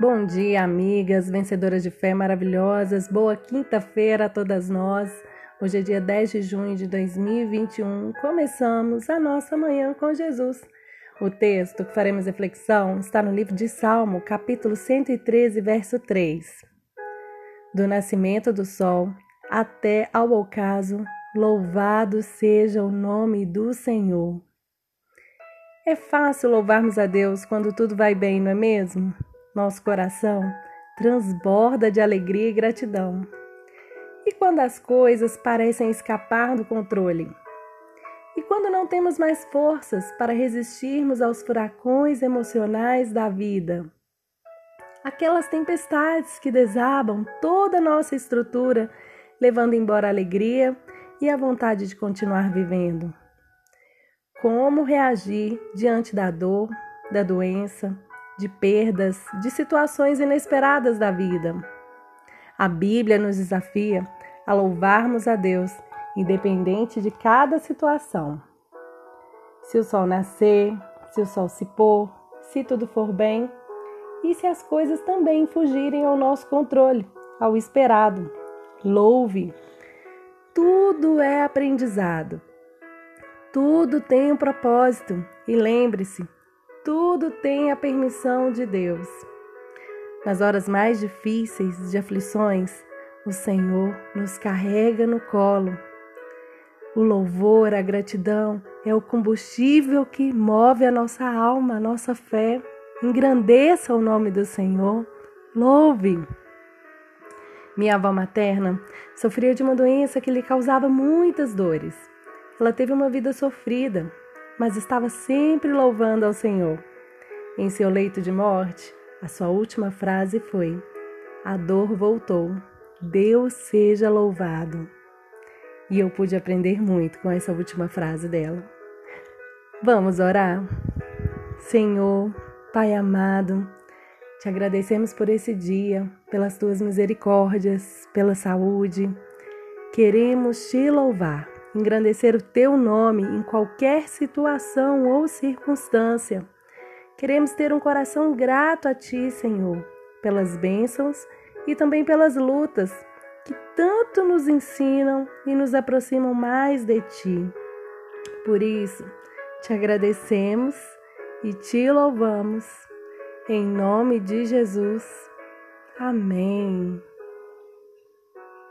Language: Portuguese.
Bom dia, amigas, vencedoras de fé maravilhosas. Boa quinta-feira a todas nós. Hoje é dia 10 de junho de 2021. Começamos a nossa manhã com Jesus. O texto que faremos reflexão está no livro de Salmo, capítulo 113, verso 3. Do nascimento do sol até ao ocaso, louvado seja o nome do Senhor. É fácil louvarmos a Deus quando tudo vai bem, não é mesmo? Nosso coração transborda de alegria e gratidão. E quando as coisas parecem escapar do controle? E quando não temos mais forças para resistirmos aos furacões emocionais da vida? Aquelas tempestades que desabam toda a nossa estrutura, levando embora a alegria e a vontade de continuar vivendo. Como reagir diante da dor, da doença, de perdas, de situações inesperadas da vida. A Bíblia nos desafia a louvarmos a Deus, independente de cada situação. Se o sol nascer, se o sol se pôr, se tudo for bem e se as coisas também fugirem ao nosso controle, ao esperado. Louve! Tudo é aprendizado. Tudo tem um propósito e lembre-se, tudo tem a permissão de Deus. Nas horas mais difíceis de aflições, o Senhor nos carrega no colo. O louvor, a gratidão é o combustível que move a nossa alma, a nossa fé. Engrandeça o nome do Senhor. Louve. Minha avó materna sofria de uma doença que lhe causava muitas dores. Ela teve uma vida sofrida, mas estava sempre louvando ao Senhor. Em seu leito de morte, a sua última frase foi: A dor voltou, Deus seja louvado. E eu pude aprender muito com essa última frase dela. Vamos orar? Senhor, Pai amado, te agradecemos por esse dia, pelas tuas misericórdias, pela saúde. Queremos te louvar engrandecer o teu nome em qualquer situação ou circunstância. Queremos ter um coração grato a ti, Senhor, pelas bênçãos e também pelas lutas que tanto nos ensinam e nos aproximam mais de ti. Por isso, te agradecemos e te louvamos. Em nome de Jesus. Amém.